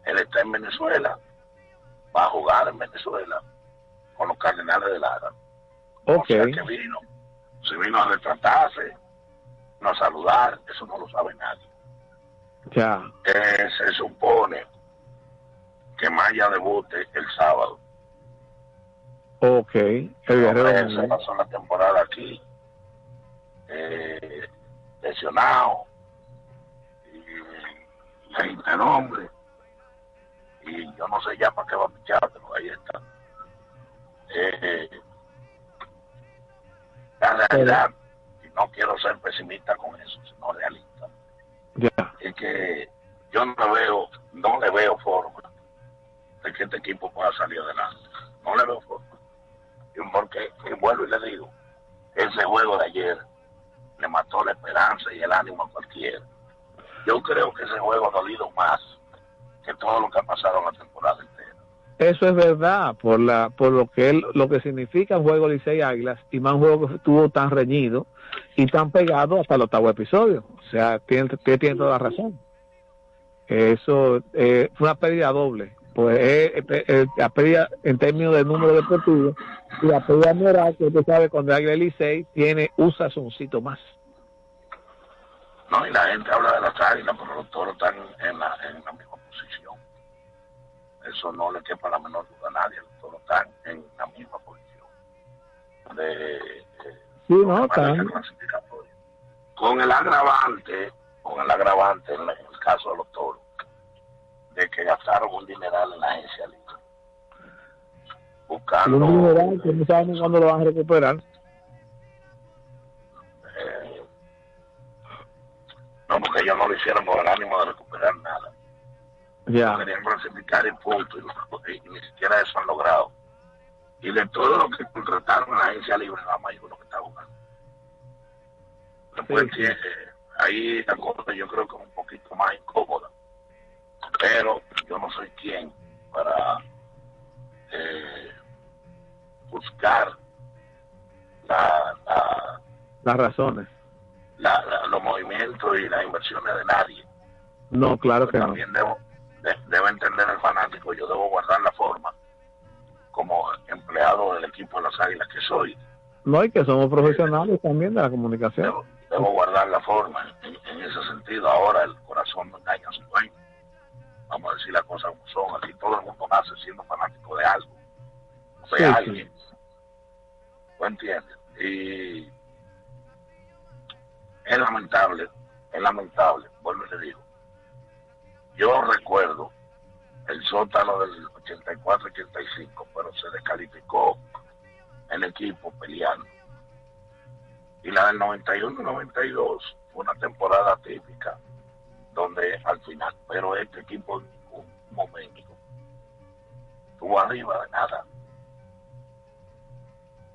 Él está en Venezuela. Va a jugar en Venezuela con los Cardenales de Lara. Ok. O sea que vino. Si vino a retratarse, no a saludar, eso no lo sabe nadie. Ya. Eh, se supone que Maya debute el sábado. Ok. El guerrero. Se pasó la temporada aquí, eh, lesionado, y 20 nombres, y yo no sé ya para qué va a pichar, pero ahí está. Eh, la realidad, y no quiero ser pesimista con eso, sino realista, Ya. es que yo no veo, no le veo forma de que este equipo pueda salir adelante. No le veo forma. Y porque, y vuelvo y le digo, ese juego de ayer le mató la esperanza y el ánimo a cualquiera. Yo creo que ese juego ha dolido más que todo lo que ha pasado en la temporada. Eso es verdad, por la por lo que él, lo que significa el juego Licey Águilas y más un juego que estuvo tan reñido y tan pegado hasta el octavo episodio. O sea, tiene, tiene, toda la razón. Eso eh, fue una pérdida doble. Pues eh, eh, eh, la pérdida en términos de número de deportivo y la pérdida moral, que usted sabe, cuando Águila Licey tiene un sazoncito más. No, y la gente habla de las águilas, pero los toros están en la misma posición. Eso no le quepa la menor duda a nadie, los toros están en la misma posición. De, eh, Sí, no, clasificatoria. Con el agravante, con el agravante en el caso de los toros, de que gastaron un dineral en la agencia libre. Buscando. Un dineral que no saben cuándo lo van a recuperar. eh, no, porque ellos no lo hicieron por el ánimo de recuperar nada. Ya. Querían clasificar y punto, y, y ni siquiera eso han logrado. Y de todo lo que contrataron en la agencia libre, nada más hay uno que está jugando. Después, Sí, eh, ahí la cosa yo creo que es un poquito más incómoda. Pero yo no soy quien para eh, buscar la, la, Las razones. la- los movimientos y las inversiones de nadie. No, claro que no. Debo, de- debe entender el fanático, yo debo guardar la forma como empleado del equipo de las Águilas que soy. No, y que somos profesionales también de la comunicación. Debo guardar la forma en, en ese sentido. Ahora el corazón no engaña a su dueño. Vamos a decir las cosas como son. Aquí todo el mundo nace siendo fanático de algo. De Sí, alguien. ¿Tú entiendes? Y es lamentable, es lamentable, vuelvo y le digo. Yo recuerdo el sótano del 84-85, pero se descalificó el equipo peleando. Y la del 91-92 fue una temporada típica, donde al final, pero este equipo en ningún momento estuvo arriba de nada.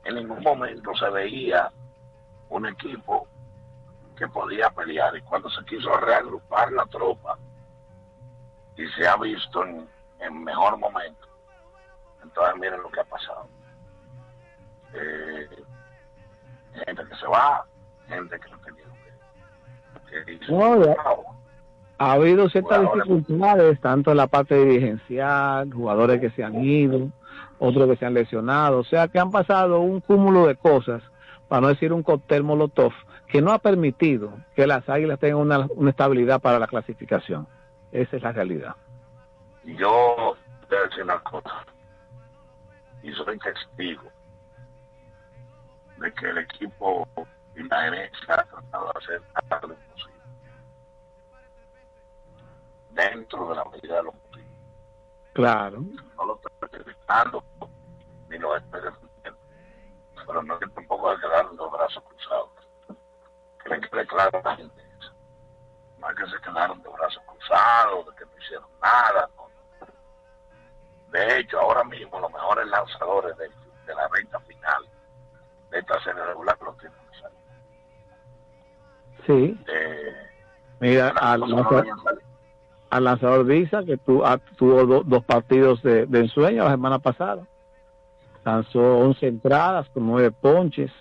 En ningún momento se veía un equipo que podía pelear y cuando se quiso reagrupar la tropa y se ha visto en, en mejor momento, entonces miren lo que ha pasado. Eh, gente que se va, gente que no ha tenido que, que irse. No. Ha habido ciertas dificultades, tanto en la parte dirigencial, jugadores que se han ido, otros que se han lesionado, o sea que han pasado un cúmulo de cosas, para no decir un cóctel molotov, que no ha permitido que las águilas tengan una, una estabilidad para la clasificación. Esa es la realidad. Yo voy a decir una cosa, y soy testigo de que el equipo y la gerencia ha tratado de hacer lo imposible dentro de la medida de lo posible. Claro. No lo estoy criticando ni lo estoy defendiendo, pero no que tampoco hay que dar los brazos cruzados. Que le claro a la gente. No es que se quedaron de brazos cruzados, de que no hicieron nada. no. De hecho, ahora mismo los mejores lanzadores de, de la recta final de esta serie regular los tienen que salir. Sí. Eh, Mira, al, lanzador- al Visa, que tu- ah, tuvo do- dos partidos de, de ensueño la semana pasada. Lanzó 11 entradas con nueve ponches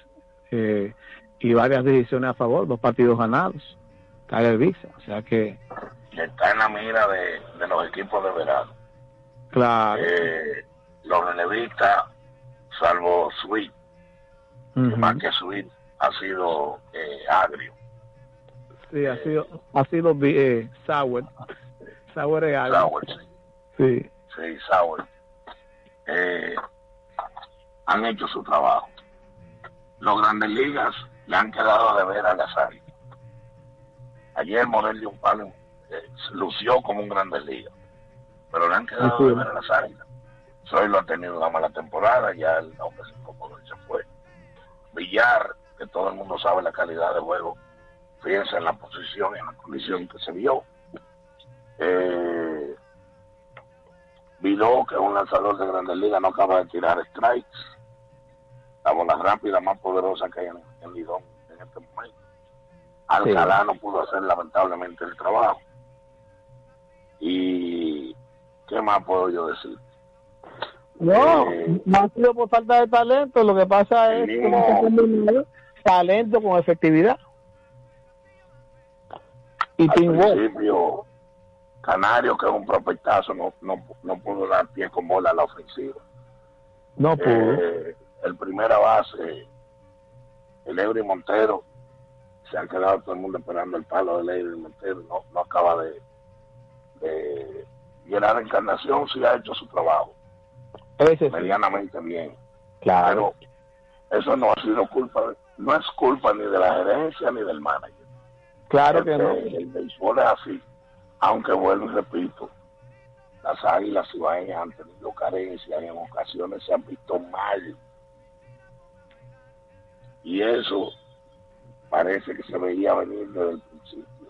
eh, y varias decisiones a favor, dos partidos ganados. Tyler o sea que, está en la mira de, de los equipos de verano. claro. Eh, los relevistas, salvo Sweet, Ujú. más que Sweet ha sido eh, agrio. Sí, ha sido, ha sido eh, Sauer. Sauer es algo. Sauer, sí. Sí. Sí, Sauer. Eh, han hecho su trabajo. Los grandes ligas le han quedado de ver a las águilas. Ayer Morel de un palo eh, lució como un grandes ligas, pero le han quedado de ver a las águilas. Soy lo ha tenido una mala temporada, ya el hombre se incomodó y se fue. Villar, que todo el mundo sabe la calidad de juego, fíjense en la posición y en la condición que se vio. Eh, Vidó, que es un lanzador de Grandes Ligas, no acaba de tirar strikes. La bola rápida más poderosa que hay en, en Lidón en este momento. Alcalá no pudo hacer lamentablemente el trabajo. Y ¿qué más puedo yo decir? No, Eh, no ha sido por falta de talento, lo que pasa es que no talento con efectividad. Y Al principio, Canario, que es un prospectazo, no, no, no pudo dar pie con bola a la ofensiva. No pudo. Eh, el primera base, el Eury Montero, se ha quedado todo el mundo esperando el palo del Eury Montero, no, no acaba de, de llenar Encarnación, sí ha hecho su trabajo Ese sí. medianamente bien. Claro. Pero eso no ha sido culpa, de- no es culpa ni de la gerencia ni del manager. Claro que no. El, béisbol es así, aunque vuelvo y repito, las águilas ibaeñas han tenido carencias y en ocasiones se han visto mal. Y eso parece que se veía venir desde el principio.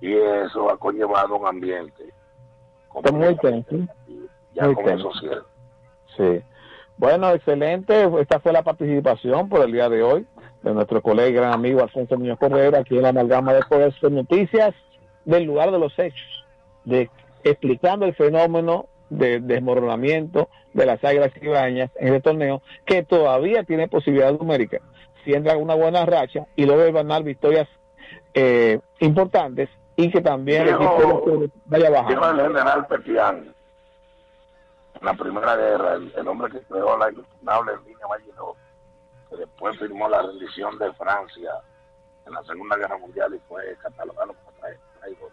Y eso ha conllevado un ambiente. Está muy tenso. Ya Muy con tenso. eso. Sí. Bueno, excelente. Esta fue la participación por el día de hoy de nuestro colega y gran amigo Alfonso Muñoz Correa aquí en la amalgama de Poder Noticias del lugar de los hechos, de explicando el fenómeno de desmoronamiento de las águilas cibaeñas en este torneo que todavía tiene posibilidad numérica. Si entra una buena racha y luego ganar victorias eh, importantes y que también el Dijo- equipo de los- vaya bajando. el general Petián en la primera guerra, el, el hombre que creó la inexpugnable línea Maginot, que después firmó la rendición de Francia en la Segunda Guerra Mundial y fue catalogado como trai- traidor.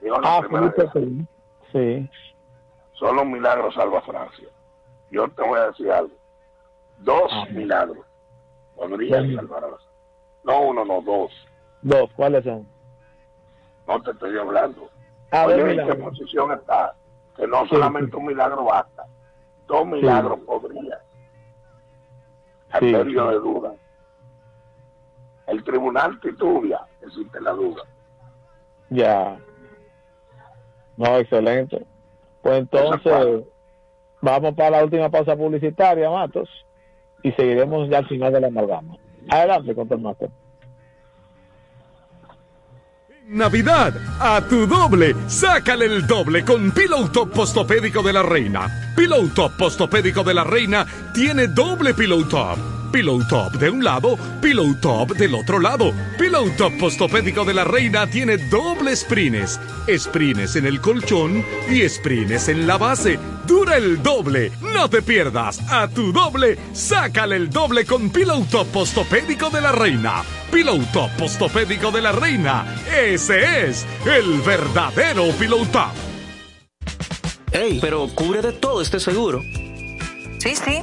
Dijo Ah, Felipe. Sí. Solo un milagro salva a Francia. Yo te voy a decir algo. Dos milagros podrían salvar a la No uno, no dos. Dos, ¿cuáles son? No te estoy hablando. Ah, dos Oye, ¿en qué posición está? Que no solamente un milagro basta. Dos milagros podrían. Sí, de duda. El tribunal titubia, existe la duda. Ya. No, excelente. Pues entonces, vamos para la última pausa publicitaria, Matos, y seguiremos ya al final de la amalgama. Adelante, con Matos. Navidad, a tu doble, sácale el doble con Pillow Top Postopédico de la Reina. Pillow Top Postopédico de la Reina tiene doble Pillow Top. Pillow Top de un lado, Pillow Top del otro lado. Pillow Top Postopédico de la Reina tiene doble sprines. Sprines en el colchón y sprines en la base. Dura el doble. No te pierdas. A tu doble, sácale el doble con Pillow Top Postopédico de la Reina. Pillow Top Postopédico de la Reina. Ese es el verdadero Pillow Top. Ey, pero cubre de todo este seguro. Sí, sí,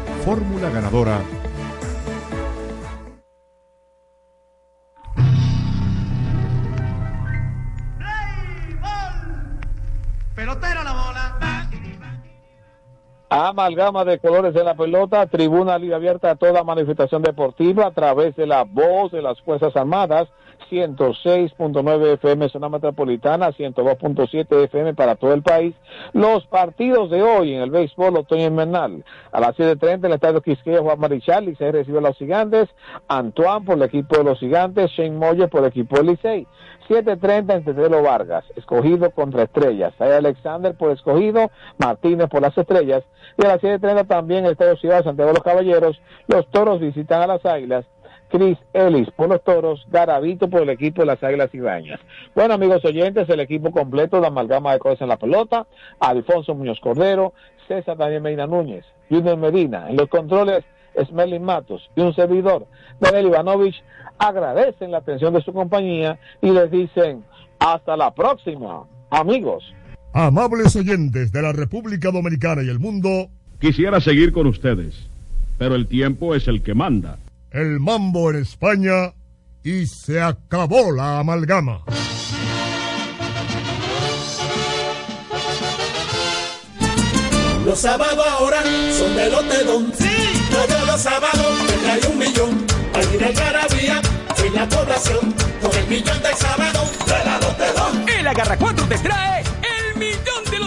Fórmula ganadora. Pelotero la bola. Amalgama de colores en la pelota, tribuna libre abierta a toda manifestación deportiva a través de la voz de las Fuerzas Armadas, 106.9 FM zona metropolitana, 102.7 FM para todo el país. Los partidos de hoy en el béisbol otoño invernal. A las 7.30 en el estadio Quisqueya Juan Marichal, Licey recibe a los gigantes, Antoine por el equipo de los gigantes, Shane Moyer por el equipo del Licey. 7.30 en Tetelo Vargas, escogido contra estrellas. Hay Alexander por escogido, Martínez por las estrellas. Y a las 7.30 también el Estadio Ciudad de Santiago de los Caballeros, los toros visitan a las águilas. Chris Ellis por los toros, Garavito por el equipo de las Águilas Ibañas. Bueno, amigos oyentes, el equipo completo de amalgama de cosas en la pelota, Alfonso Muñoz Cordero, César Daniel Medina Núñez, Junior Medina, en los controles, Smerlin Matos y un servidor, Daniel Ivanovich, agradecen la atención de su compañía y les dicen hasta la próxima, amigos. Amables oyentes de la República Dominicana y el mundo, Quisiera seguir con ustedes, pero el tiempo es el que manda. El mambo en España y se acabó la amalgama. Los sábados ahora son de Lotedón. Sí. Todos los sábados me hay un millón. Al ir al Garabía, en la población, con el millón del sábado de la Lotedón. El Agarra 4 te trae el millón de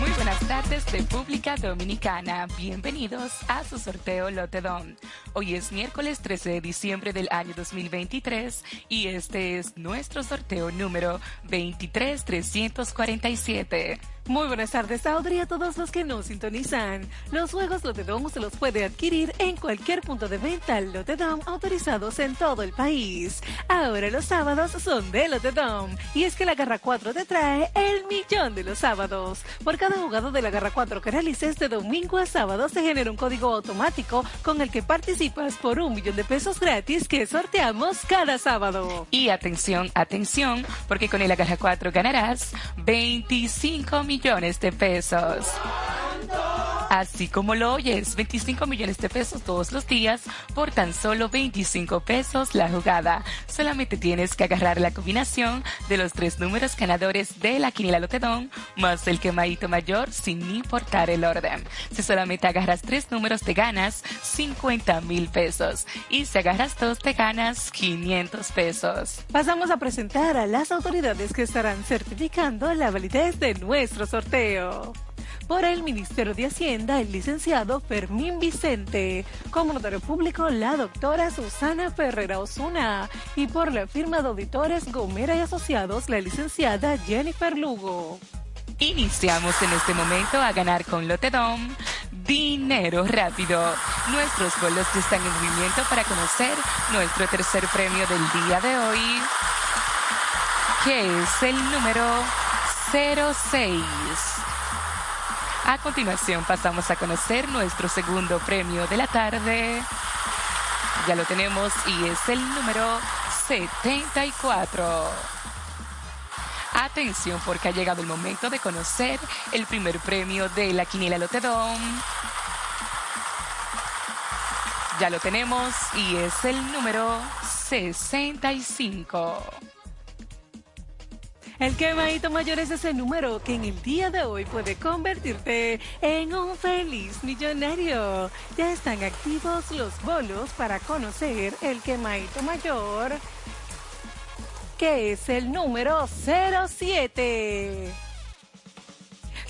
Muy buenas tardes República Dominicana. Bienvenidos a su sorteo Lotedom. Hoy es miércoles 13 de diciembre del año 2023 y este es nuestro sorteo número 23347. Muy buenas tardes, Audrey, a todos los que nos sintonizan. Los juegos Lotedom se los puede adquirir en cualquier punto de venta Lotedom autorizados en todo el país. Ahora los sábados son de Lotedom. Y es que la Garra 4 te trae el millón de los sábados. Por cada jugado de la Garra 4 que realices de domingo a sábado se genera un código automático con el que participas por un millón de pesos gratis que sorteamos cada sábado. Y atención, atención, porque con el Agarra 4 ganarás 25 millones de pesos. Así como lo oyes, 25 millones de pesos todos los días por tan solo 25 pesos la jugada. Solamente tienes que agarrar la combinación de los tres números ganadores de la quiniela Lotedón más el quemadito mayor sin importar el orden. Si solamente agarras tres números te ganas 50 mil pesos y si agarras dos te ganas 500 pesos. Pasamos a presentar a las autoridades que estarán certificando la validez de sorteo. Por el Ministerio de Hacienda, el licenciado Fermín Vicente. Como notario público, la doctora Susana Ferrera Osuna. Y por la firma de auditores Gomera y Asociados, la licenciada Jennifer Lugo. Iniciamos en este momento a ganar con Lotedom dinero rápido. Nuestros bolos están en movimiento para conocer nuestro tercer premio del día de hoy, que es el número 06. A continuación pasamos a conocer nuestro segundo premio de la tarde. Ya lo tenemos y es el número 74. Atención porque ha llegado el momento de conocer el primer premio de la Quiniela Lotedom. Ya lo tenemos y es el número 65. El quemadito mayor es ese número que en el día de hoy puede convertirte en un feliz millonario. Ya están activos los bolos para conocer el quemadito mayor, que es el número 07.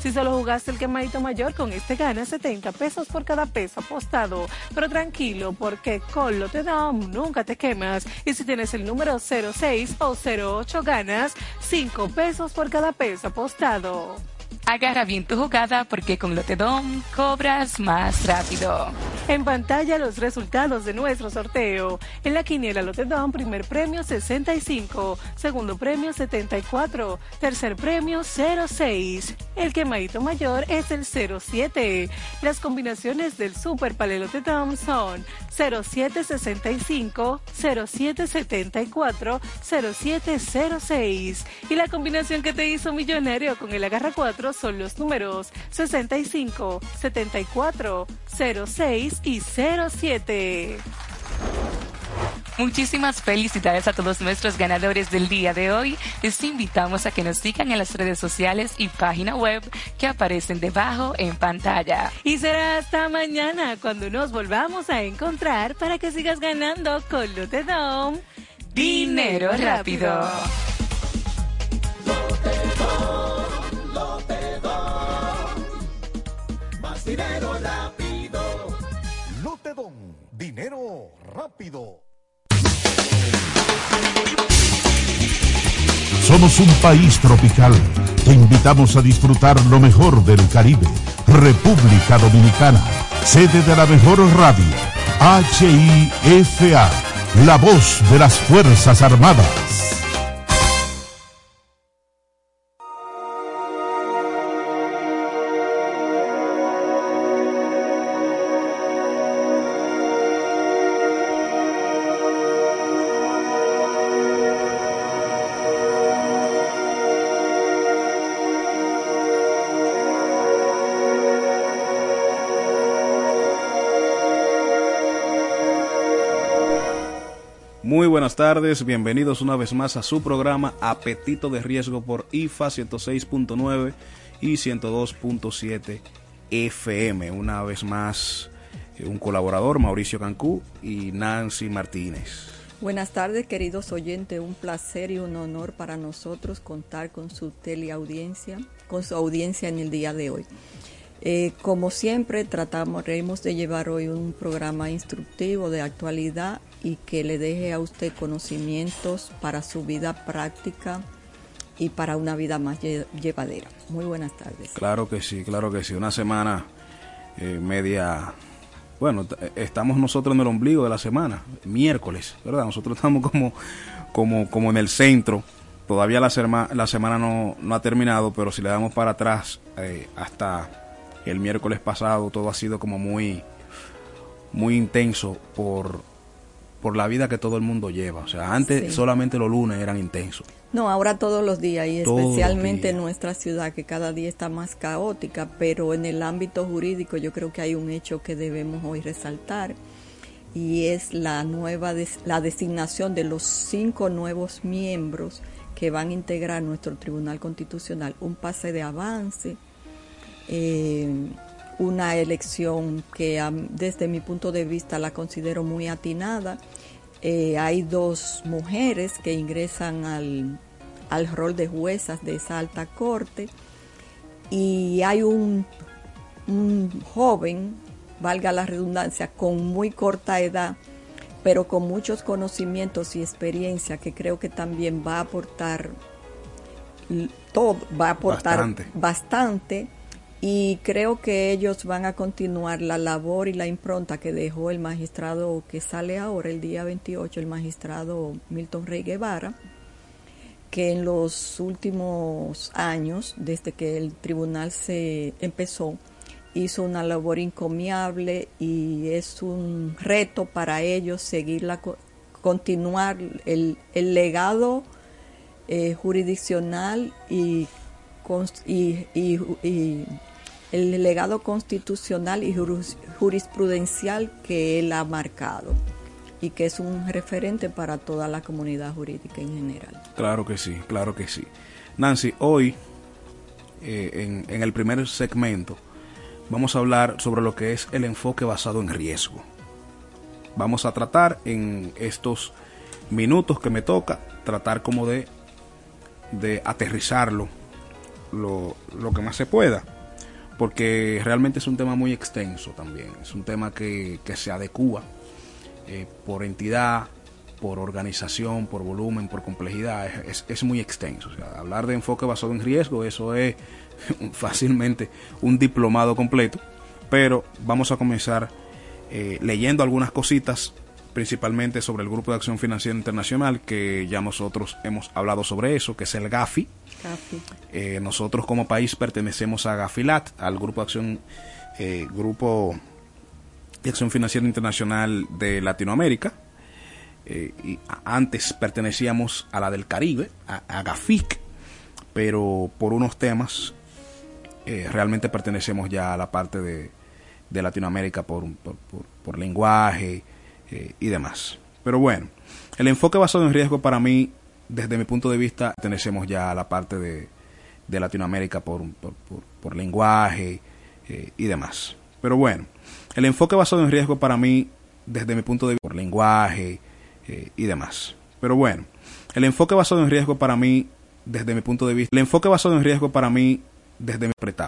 Si solo jugaste el quemadito mayor, con este ganas 70 pesos por cada peso apostado. Pero tranquilo, porque con Lotedom nunca te quemas. Y si tienes el número 06 o 08, ganas 5 pesos por cada peso apostado. Agarra bien tu jugada porque con Lotedom cobras más rápido. En pantalla los resultados de nuestro sorteo. En la quiniela Lotedom, primer premio 65, segundo premio 74, tercer premio 06. El quemadito mayor es el 07. Las combinaciones del Super Palé Lotedom son 0765, 0774, 0706. Y la combinación que te hizo millonario con el agarra 4 son los números 65, 74, 06 y 07. Muchísimas felicidades a todos nuestros ganadores del día de hoy. Les invitamos a que nos sigan en las redes sociales y página web que aparecen debajo en pantalla. Y será hasta mañana cuando nos volvamos a encontrar para que sigas ganando con Lotedom. Dinero rápido. Más dinero rápido. Lotedom, dinero rápido. Somos un país tropical. Te invitamos a disfrutar lo mejor del Caribe. República Dominicana, sede de la mejor radio. HIFA, la voz de las Fuerzas Armadas. Buenas tardes, bienvenidos una vez más a su programa Apetito de Riesgo por IFA 106.9 y 102.7 FM. Una vez más, eh, un colaborador, Mauricio Cancú y Nancy Martínez. Buenas tardes, queridos oyentes. Un placer y un honor para nosotros contar con su teleaudiencia, con su audiencia en el día de hoy. Eh, como siempre, trataremos de llevar hoy un programa instructivo de actualidad y que le deje a usted conocimientos para su vida práctica y para una vida más lle- llevadera. Muy buenas tardes. Claro que sí, claro que sí. Una semana eh, media... Bueno, eh, estamos nosotros en el ombligo de la semana, miércoles, ¿verdad? Nosotros estamos como, como, como en el centro. Todavía la, serma- la semana no, no ha terminado, pero si le damos para atrás eh, hasta el miércoles pasado, todo ha sido como muy, muy intenso por, por la vida que todo el mundo lleva. O sea, antes Sí. solamente los lunes eran intensos. No, ahora todos los días y Todos especialmente en nuestra ciudad que cada día está más caótica, pero en el ámbito jurídico yo creo que hay un hecho que debemos hoy resaltar y es la nueva des- la designación de los cinco nuevos miembros que van a integrar nuestro Tribunal Constitucional, un pase de avance, eh, una elección que desde mi punto de vista la considero muy atinada. Eh, hay dos mujeres que ingresan al, al rol de juezas de esa alta corte y hay un, un joven, valga la redundancia, con muy corta edad, pero con muchos conocimientos y experiencia que creo que también va a aportar todo, va a aportar Bastante. bastante y creo que ellos van a continuar la labor y la impronta que dejó el magistrado que sale ahora el día 28, el magistrado Milton Rey Guevara, que en los últimos años, desde que el tribunal se empezó, hizo una labor encomiable y es un reto para ellos seguir la, co- continuar el, el legado eh, jurisdiccional y, y, y- el legado constitucional y juris- jurisprudencial que él ha marcado y que es un referente para toda la comunidad jurídica en general. Claro que sí, claro que sí. Nancy, hoy, eh, en, en el primer segmento, vamos a hablar sobre lo que es el enfoque basado en riesgo. Vamos a tratar en estos minutos que me toca, tratar como de, de aterrizarlo lo, lo que más se pueda, porque realmente es un tema muy extenso también, es un tema que, que se adecua eh, por entidad, por organización, por volumen, por complejidad, es, es- muy extenso. O sea, hablar de enfoque basado en riesgo, eso es fácilmente un diplomado completo, pero vamos a comenzar eh, leyendo algunas cositas, principalmente sobre el Grupo de Acción Financiera Internacional, que ya nosotros hemos hablado sobre eso, que es el GAFI. Eh, nosotros como país pertenecemos a Gafilat, al Grupo Acción, eh, Grupo de Acción Financiera Internacional de Latinoamérica. Eh, y antes pertenecíamos a la del Caribe, a, GAFIC, pero por unos temas realmente pertenecemos ya a la parte de, de Latinoamérica por, por, por- por lenguaje y demás. Pero bueno, el enfoque basado en riesgo para mí, desde mi punto de vista, pertenecemos ya a la parte de, de Latinoamérica por, por, por, por lenguaje eh, y demás. Pero bueno, el enfoque basado en riesgo para mí, desde mi punto de vista, por lenguaje eh, y demás. Pero bueno, el enfoque basado en riesgo para mí, desde mi punto de vista, el enfoque basado en riesgo para mí, desde mi apretado.